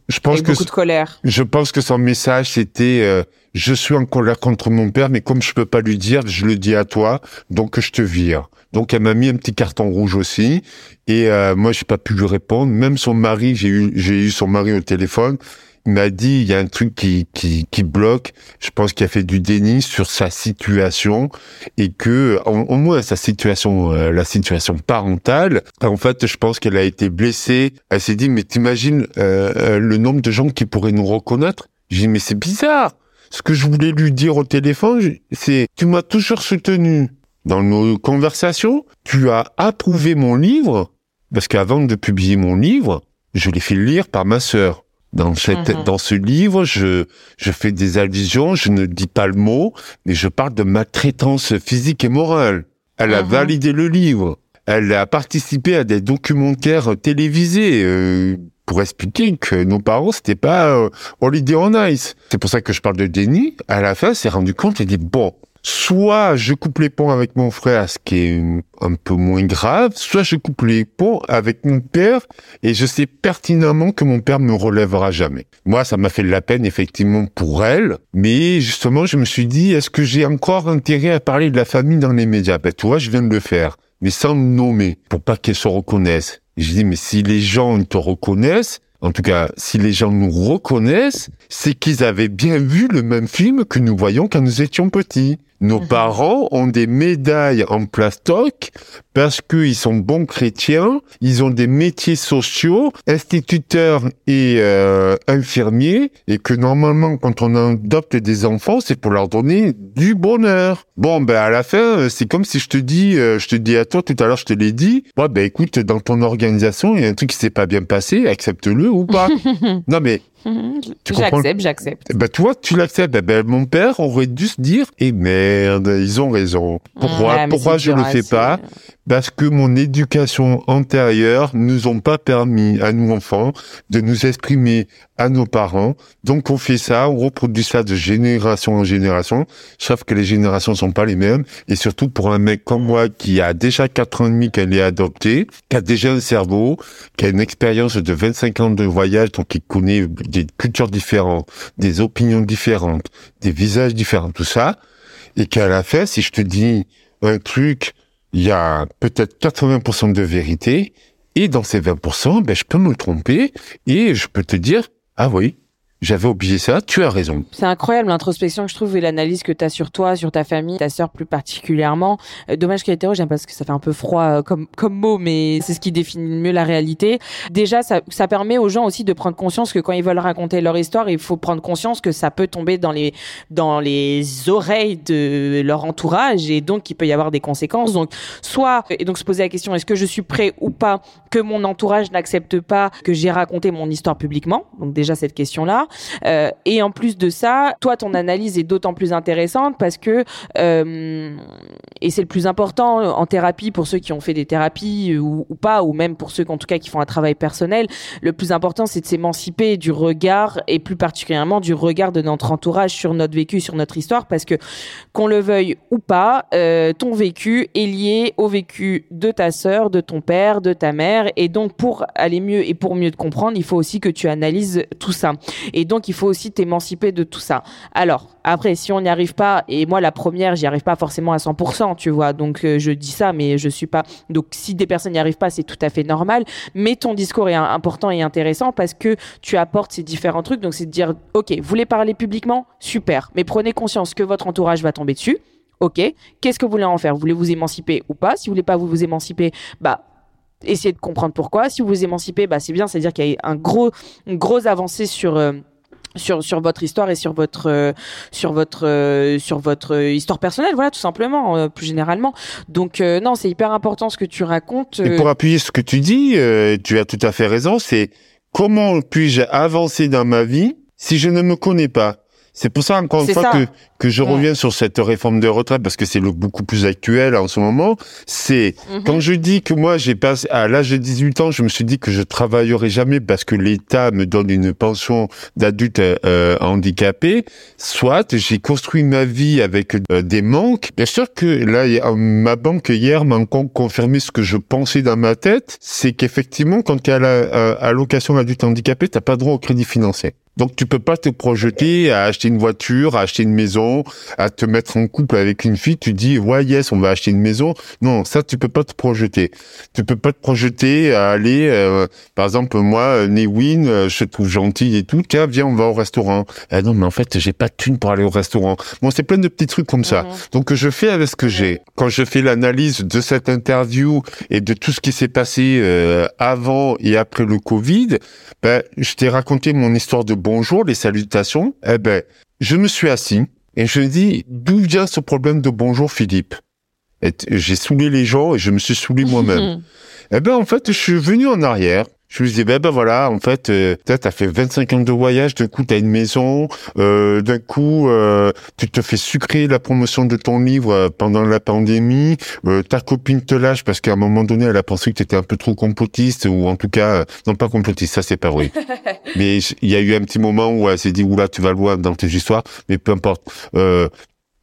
je pense Avec que beaucoup de colère. Je pense que son message c'était euh, je suis en colère contre mon père, mais comme je peux pas lui dire, je le dis à toi, donc je te vire. Donc elle m'a mis un petit carton rouge aussi, et euh, moi j'ai pas pu lui répondre. Même son mari, j'ai eu j'ai eu son mari au téléphone. M'a dit il y a un truc qui qui, qui bloque. Je pense qu'il a fait du déni sur sa situation et que au moins sa situation euh, la situation parentale. En fait, je pense qu'elle a été blessée. Elle s'est dit mais t'imagines euh, euh, le nombre de gens qui pourraient nous reconnaître? J'ai dit mais c'est bizarre. Ce que je voulais lui dire au téléphone, c'est tu m'as toujours soutenu dans nos conversations. Tu as approuvé mon livre parce qu'avant de publier mon livre, je l'ai fait lire par ma sœur. Dans, cette, Mhm. dans ce livre, je, je fais des allusions, je ne dis pas le mot, mais je parle de maltraitance physique et morale. Elle a Mhm. validé le livre. Elle a participé à des documentaires télévisés euh, pour expliquer que nos parents, c'était pas euh, Holiday on Ice. C'est pour ça que je parle de déni. À la fin, elle s'est rendu compte et dit, bon, soit je coupe les ponts avec mon frère, ce qui est un peu moins grave, soit je coupe les ponts avec mon père et je sais pertinemment que mon père me relèvera jamais. Moi, ça m'a fait de la peine effectivement pour elle, mais justement, je me suis dit, est-ce que j'ai encore intérêt à parler de la famille dans les médias? Ben, tu je viens de le faire, mais sans le nommer, pour pas qu'elle se reconnaisse. Et je dis, mais si les gens te reconnaissent, en tout cas, si les gens nous reconnaissent, c'est qu'ils avaient bien vu le même film que nous voyons quand nous étions petits. Nos Mhm. parents ont des médailles en plastoc parce qu'ils sont bons chrétiens, ils ont des métiers sociaux, instituteurs et euh, infirmiers, et que normalement, quand on adopte des enfants, c'est pour leur donner du bonheur. Bon, ben à la fin, euh, c'est comme si je te dis, euh, je te dis à toi tout à l'heure, je te l'ai dit, ouais, ben écoute, dans ton organisation, il y a un truc qui s'est pas bien passé, accepte-le ou pas. non mais Comprends J'accepte, j'accepte. ben toi, tu l'acceptes. Ben, ben, mon père aurait dû se dire, eh merde, ils ont raison. Pourquoi, Ouais, pourquoi je le fais pas Parce que mon éducation antérieure nous ont pas permis à nous enfants de nous exprimer à nos parents. Donc on fait ça, on reproduit ça de génération en génération, sauf que les générations sont pas les mêmes. Et surtout pour un mec comme moi qui a déjà 4 ans et demi qu'elle est adoptée, qui a déjà un cerveau, qui a une expérience de 25 ans de voyage, donc qui connaît des cultures différentes, des opinions différentes, des visages différents, tout ça, et qu'à la fin, si je te dis un truc, il y a peut-être 80% de vérité, et dans ces 20%, ben, je peux me tromper, et je peux te dire, ah oui, j'avais oublié ça, tu as raison. C'est incroyable l'introspection que je trouve et l'analyse que tu as sur toi, sur ta famille, ta sœur plus particulièrement. Euh, dommage qu'elle hétéro, j'aime parce que ça fait un peu froid euh, comme, comme mot, mais c'est ce qui définit mieux la réalité. Déjà, ça, ça permet aux gens aussi de prendre conscience que quand ils veulent raconter leur histoire, il faut prendre conscience que ça peut tomber dans les, dans les oreilles de leur entourage et donc il peut y avoir des conséquences. Donc, soit, et donc se poser la question, est-ce que je suis prêt ou pas que mon entourage n'accepte pas que j'ai raconté mon histoire publiquement? Donc déjà cette question-là. Euh, et en plus de ça, toi, ton analyse est d'autant plus intéressante parce que, euh, et c'est le plus important en thérapie pour ceux qui ont fait des thérapies euh, ou, pas, ou même pour ceux en tout cas qui font un travail personnel, le plus important c'est de s'émanciper du regard et plus particulièrement du regard de notre entourage sur notre vécu, sur notre histoire, parce que qu'on le veuille ou pas, ton vécu est lié au vécu de ta sœur, de ton père, de ta mère, et donc pour aller mieux et pour mieux te comprendre, il faut aussi que tu analyses tout ça. Donc, il faut aussi t'émanciper de tout ça. Alors, après, si on n'y arrive pas, et moi, la première, j'y arrive pas forcément à 100%, tu vois. Donc, euh, je dis ça, mais je suis pas. Donc, si des personnes n'y arrivent pas, c'est tout à fait normal. Mais ton discours est important et intéressant parce que tu apportes ces différents trucs. Donc, c'est de dire, OK, vous voulez parler publiquement? Super. Mais prenez conscience que votre entourage va tomber dessus. OK. Qu'est-ce que vous voulez en faire? Vous voulez vous émanciper ou pas? Si vous voulez pas vous, vous émanciper, bah, essayez de comprendre pourquoi. Si vous vous émancipez, bah, c'est bien, c'est-à-dire qu'il y a un gros, une grosse avancée sur, euh, sur, sur votre histoire et sur votre, euh, sur votre, euh, sur votre euh, histoire personnelle, voilà, tout simplement, euh, plus généralement. Donc, euh, non, c'est hyper important ce que tu racontes. Et pour appuyer ce que tu dis, euh, tu as tout à fait raison, c'est comment puis-je avancer dans ma vie si je ne me connais pas? C'est pour ça, encore une fois, que, que je reviens sur cette réforme de retraite, parce que c'est le beaucoup plus actuel en ce moment. C'est, mhm. quand je dis que moi, j'ai passé, à l'âge de 18 ans, je me suis dit que je travaillerai jamais parce que l'État me donne une pension d'adulte euh, handicapé. Soit, j'ai construit ma vie avec euh, des manques. Bien sûr que là, ma banque hier m'a encore confirmé ce que je pensais dans ma tête, c'est qu'effectivement, quand tu es à la allocation adulte handicapé, t'as pas droit au crédit financier. Donc tu peux pas te projeter à acheter une voiture, à acheter une maison, à te mettre en couple avec une fille. Tu dis ouais yes on va acheter une maison. Non ça tu peux pas te projeter. Tu peux pas te projeter à aller euh, par exemple moi Newin euh, je te trouve gentil et tout. Tiens viens on va au restaurant. Ah non mais en fait j'ai pas de thune pour aller au restaurant. Bon c'est plein de petits trucs comme ça. Mhm. Donc je fais avec ce que j'ai. Quand je fais l'analyse de cette interview et de tout ce qui s'est passé euh, avant et après le Covid, ben je t'ai raconté mon histoire de bonjour, les salutations, eh ben, je me suis assis et je me dis, d'où vient ce problème de bonjour, Philippe? J'ai saoulé les gens et je me suis saoulé moi-même. eh ben, en fait, je suis venu en arrière je lui dis ben ben voilà en fait euh, t'as fait 25 ans de voyage d'un coup t'as une maison euh, d'un coup euh, tu te fais sucrer la promotion de ton livre euh, pendant la pandémie. Euh, ta copine te lâche parce qu'à un moment donné elle a pensé que t'étais un peu trop complotiste ou en tout cas non pas complotiste ça c'est pas vrai. Mais il y a eu un petit moment où elle s'est dit oula tu vas loin dans tes histoires mais peu importe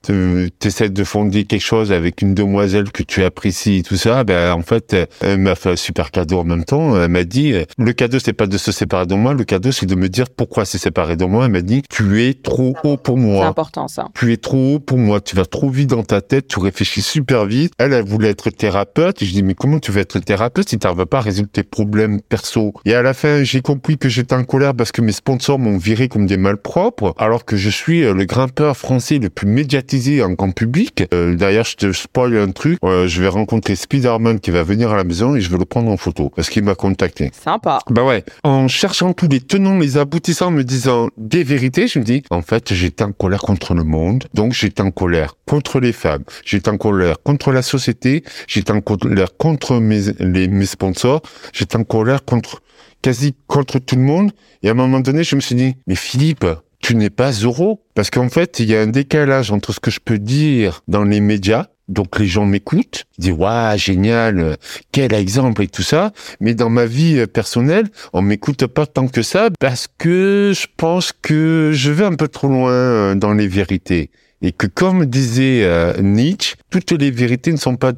t'essaies de fonder quelque chose avec une demoiselle que tu apprécies et tout ça, ben en fait, elle m'a fait un super cadeau en même temps. Elle m'a dit, le cadeau c'est pas de se séparer de moi, le cadeau c'est de me dire pourquoi c'est séparé de moi. Elle m'a dit, tu es trop haut pour moi. C'est important ça. Tu es trop haut pour moi. Tu vas trop vite dans ta tête, tu réfléchis super vite. Elle, elle voulait être thérapeute. Et je dis, mais comment tu veux être thérapeute si tu n'arrives pas à résoudre tes problèmes perso? Et à la fin, j'ai compris que j'étais en colère parce que mes sponsors m'ont viré comme des malpropres, alors que je suis le grimpeur français le plus médiatique en grand public. Euh, D'ailleurs, je te spoil un truc. Euh, je vais rencontrer Spider-Man qui va venir à la maison et je vais le prendre en photo parce qu'il m'a contacté. Sympa. Bah ouais. En cherchant tous les tenants, les aboutissants, me disant des vérités, je me dis, en fait, j'étais en colère contre le monde. Donc, j'étais en colère contre les femmes. J'étais en colère contre la société. J'étais en colère contre mes, les, mes sponsors. J'étais en colère contre quasi contre tout le monde. Et à un moment donné, je me suis dit, mais Philippe, tu n'es pas Zoro. Parce qu'en fait, il y a un décalage entre ce que je peux dire dans les médias, donc les gens m'écoutent, ils disent waouh génial, quel exemple et tout ça. Mais dans ma vie personnelle, on m'écoute pas tant que ça parce que je pense que je vais un peu trop loin euh, dans les vérités et que comme disait euh, Nietzsche, toutes les vérités ne sont pas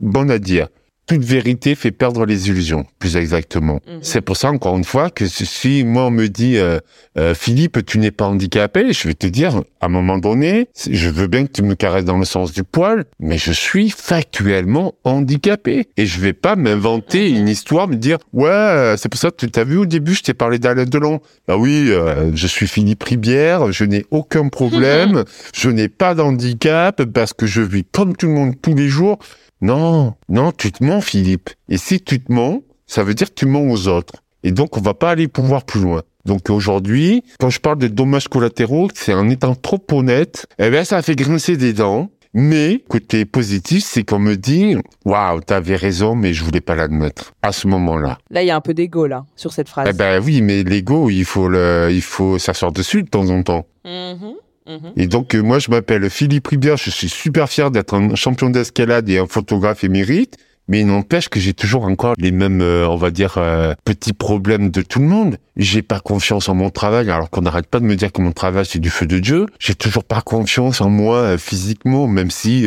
bonnes à dire toute vérité fait perdre les illusions, plus exactement. Mhm. C'est pour ça, encore une fois, que si moi on me dit euh, euh, Philippe, tu n'es pas handicapé, je vais te dire, à un moment donné, je veux bien que tu me caresses dans le sens du poil, mais je suis factuellement handicapé et je vais pas m'inventer mhm. une histoire, me dire ouais, euh, c'est pour ça que tu as vu au début, je t'ai parlé d'Alain Delon. Bah oui, je suis Philippe Ribière, je n'ai aucun problème, je n'ai pas d'handicap parce que je vis comme tout le monde tous les jours. Non, non, tu te mens, Philippe. Et si tu te mens, ça veut dire que tu mens aux autres. Et donc, on va pas aller pouvoir plus loin. Donc aujourd'hui, quand je parle de dommages collatéraux, c'est en étant trop honnête, eh bien, ça a fait grincer des dents. Mais côté positif, c'est qu'on me dit waouh, t'avais raison, mais je voulais pas l'admettre à ce moment-là. Là, il y a un peu d'ego là sur cette phrase. Eh ben oui, mais l'ego, il faut le, il faut s'asseoir dessus de temps en temps. Mm-hmm. Mhm. Et donc, euh, moi, je m'appelle Philippe Ribière, je suis super fier d'être un champion d'escalade et un photographe émérite. Mais il n'empêche que j'ai toujours encore les mêmes, euh, on va dire, euh, petits problèmes de tout le monde. J'ai pas confiance en mon travail, alors qu'on n'arrête pas de me dire que mon travail c'est du feu de Dieu. J'ai toujours pas confiance en moi euh, physiquement, même si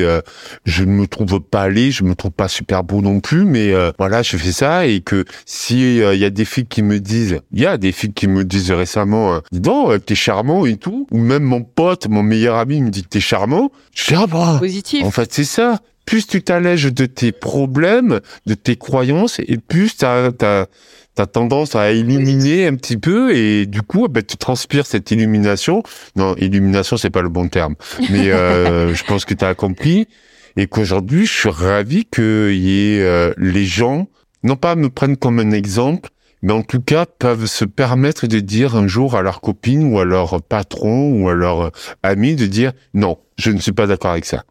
je ne me trouve pas allé, je me trouve pas super beau non plus. Mais voilà, je fais ça et que si il y a des filles qui me disent, il y a des filles qui me disent récemment, dis donc, t'es charmant et tout, ou même mon pote, mon meilleur ami me dit que t'es charmant, je dis ah bah, positif. En fait, c'est ça plus tu t'allèges de tes problèmes, de tes croyances, et plus tu as, tendance à illuminer un petit peu, et du coup, eh ben, tu transpires cette illumination. Non, illumination, c'est pas le bon terme, mais euh, je pense que tu as compris, et qu'aujourd'hui, je suis ravi qu'il y ait euh, les gens, non pas me prennent comme un exemple, mais en tout cas peuvent se permettre de dire un jour à leur copine ou à leur patron ou à leur ami de dire non, je ne suis pas d'accord avec ça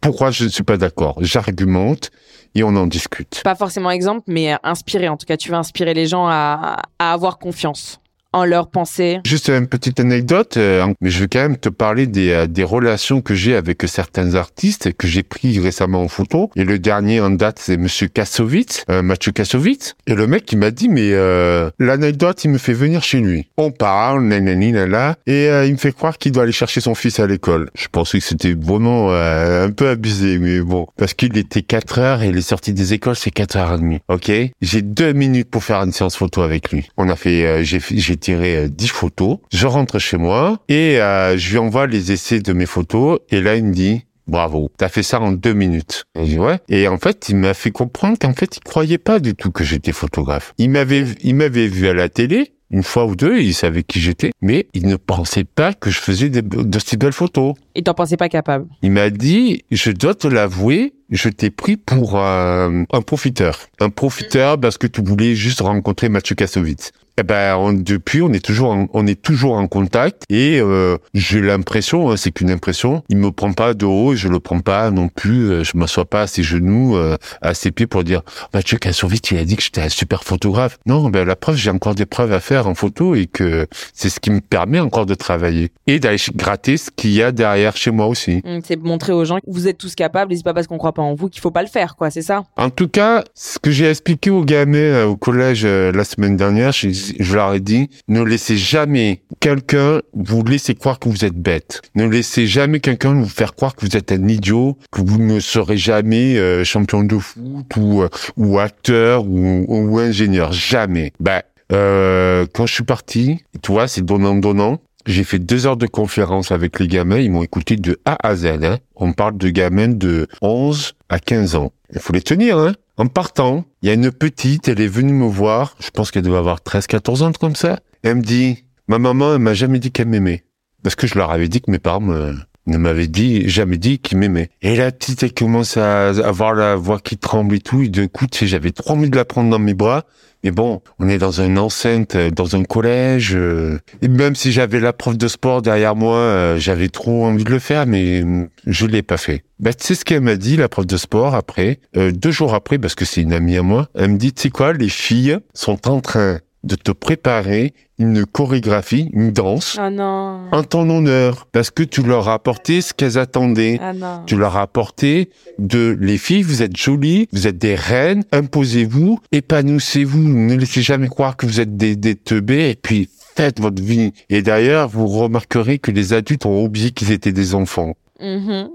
pourquoi je ne suis pas d'accord? J'argumente et on en discute. Pas forcément exemple, mais inspirer. En tout cas, tu veux inspirer les gens à, avoir confiance en leur pensée Juste une petite anecdote, euh, mais je vais quand même te parler des, euh, des relations que j'ai avec certains artistes que j'ai pris récemment en photo. Et le dernier en date, c'est Monsieur Kassovitz, euh, Mathieu Kassovitz. Et le mec, il m'a dit, mais euh, l'anecdote, il me fait venir chez lui. On parle, nanani, nana, et euh, il me fait croire qu'il doit aller chercher son fils à l'école. Je pensais que c'était vraiment euh, un peu abusé, mais bon, parce qu'il était 4 heures et les sorties des écoles, c'est 4 heures et demie. Ok? J'ai deux minutes pour faire une séance photo avec lui. On a fait- j'ai tiré euh, 10 photos. Je rentre chez moi et euh, je lui envoie les essais de mes photos. Et là, il me dit, bravo, t'as fait ça en deux minutes. Et je dis, ouais. Et en fait, il m'a fait comprendre qu'en fait, il croyait pas du tout que j'étais photographe. Il m'avait, il m'avait vu à la télé. Une fois ou deux, il savait qui j'étais, mais il ne pensait pas que je faisais de, de si belles photos. Et t'en pensais pas capable Il m'a dit, je dois te l'avouer, je t'ai pris pour un, un profiteur. Un profiteur parce que tu voulais juste rencontrer Mathieu Kassovitz. Eh ben, on- depuis, on est toujours, en, on est toujours en contact et euh, j'ai l'impression, hein, c'est qu'une impression, il me prend pas de haut et je le prends pas non plus. euh, je m'assois pas à ses genoux, euh, à ses pieds pour dire Mathieu Kassovitz, il a dit que j'étais un super photographe. Non, ben la preuve, j'ai encore des preuves à faire en photo et que c'est ce qui me permet encore de travailler et d'aller gratter ce qu'il y a derrière chez moi aussi. Hum, C'est montrer aux gens que vous êtes tous capables et c'est pas parce qu'on croit pas en vous qu'il faut pas le faire, quoi, c'est ça? En tout cas, ce que j'ai expliqué aux gamins euh, au collège euh, la semaine dernière, je, je leur ai dit, ne laissez jamais quelqu'un vous laisser croire que vous êtes bête. Ne laissez jamais quelqu'un vous faire croire que vous êtes un idiot, que vous ne serez jamais euh, champion de foot ou, euh, ou acteur ou, ou ingénieur. Jamais. Ben, euh, quand je suis parti, tu vois, c'est donnant-donnant. J'ai fait deux heures de conférence avec les gamins. Ils m'ont écouté de A à Z. Hein. On parle de gamins de 11 à 15 ans. Il faut les tenir. Hein. En partant, il y a une petite, elle est venue me voir. Je pense qu'elle devait avoir 13-14 ans comme ça. Elle me dit, ma maman, elle m'a jamais dit qu'elle m'aimait. Parce que je leur avais dit que mes parents me- ne m'avaient dit, jamais dit qu'ils m'aimaient. Et la petite, elle commence à avoir la voix qui tremble et tout. Et d'un coup, tu sais, j'avais trop envie de la prendre dans mes bras. Mais bon, on est dans une enceinte, euh, dans un collège. euh, et même si j'avais la prof de sport derrière moi, euh, j'avais trop envie de le faire, mais je l'ai pas fait. Bah, tu sais ce qu'elle m'a dit, la prof de sport, après, deux jours après, parce que c'est une amie à moi, elle me dit, tu sais quoi, les filles sont en train de te préparer une chorégraphie, une danse, Ah non. en ton honneur, parce que tu leur as apporté ce qu'elles attendaient. Ah non. Tu leur as apporté de les filles, vous êtes jolies, vous êtes des reines, imposez-vous, épanouissez-vous, ne laissez jamais croire que vous êtes des, des teubés et puis faites votre vie. Et d'ailleurs, vous remarquerez que les adultes ont oublié qu'ils étaient des enfants. Mhm.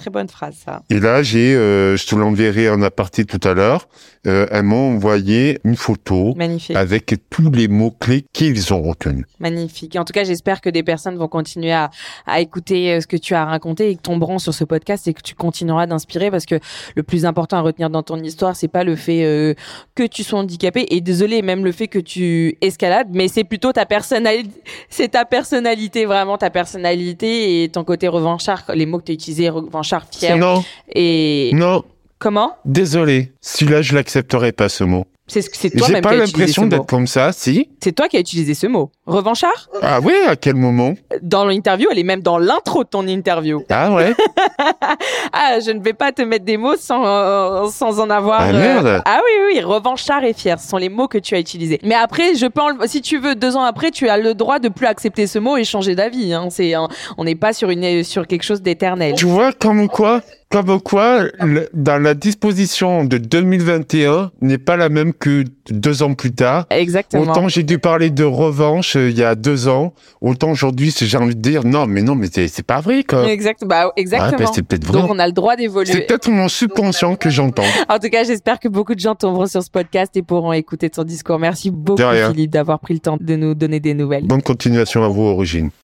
Très bonne phrase, ça. Et là, j'ai, euh, je te l'enverrai en aparté tout à l'heure, euh, elles m'ont envoyé une photo Magnifique. avec tous les mots-clés qu'ils ont retenus. Magnifique. En tout cas, j'espère que des personnes vont continuer à, à écouter euh, ce que tu as raconté et que tomberont sur ce podcast et que tu continueras d'inspirer parce que le plus important à retenir dans ton histoire, c'est pas le fait euh, que tu sois handicapé et désolé, même le fait que tu escalades, mais c'est plutôt ta personnalité, c'est ta personnalité, vraiment ta personnalité et ton côté revanchard, les mots que tu as utilisés, revanchard, Non, et non, comment? désolé. Celui-là, je l'accepterai pas, ce mot. C'est ce J'ai toi-même pas qui as utilisé ce l'impression mot. d'être comme ça, si. C'est toi qui as utilisé ce mot. Revanchard? Ah oui, à quel moment? Dans l'interview, elle est même dans l'intro de ton interview. Ah ouais Ah, je ne vais pas te mettre des mots sans, euh, sans en avoir. Ah, merde. Ah oui, oui, revanchard et fier, ce sont les mots que tu as utilisés. Mais après, je peux enle- si tu veux, deux ans après, tu as le droit de plus accepter ce mot et changer d'avis. Hein. C'est, un- on n'est pas sur une, sur quelque chose d'éternel. Tu vois, comme quoi, comme quoi, le- dans la disposition de 2021 n'est pas la même que deux ans plus tard. Exactement. Autant j'ai dû parler de revanche euh, il y a deux ans, autant aujourd'hui j'ai envie de dire non, mais non, mais c'est c'est pas vrai quoi. Exact, bah, exactement. Ouais, bah, c'est peut-être vrai. Donc, on a le droit C'est d'évoluer. peut-être mon subconscient que j'entends. En tout cas, j'espère que beaucoup de gens tomberont sur ce podcast et pourront écouter ton discours. Merci beaucoup. Philippe, d'avoir pris le temps de nous donner des nouvelles. Bonne continuation à vous, Origine.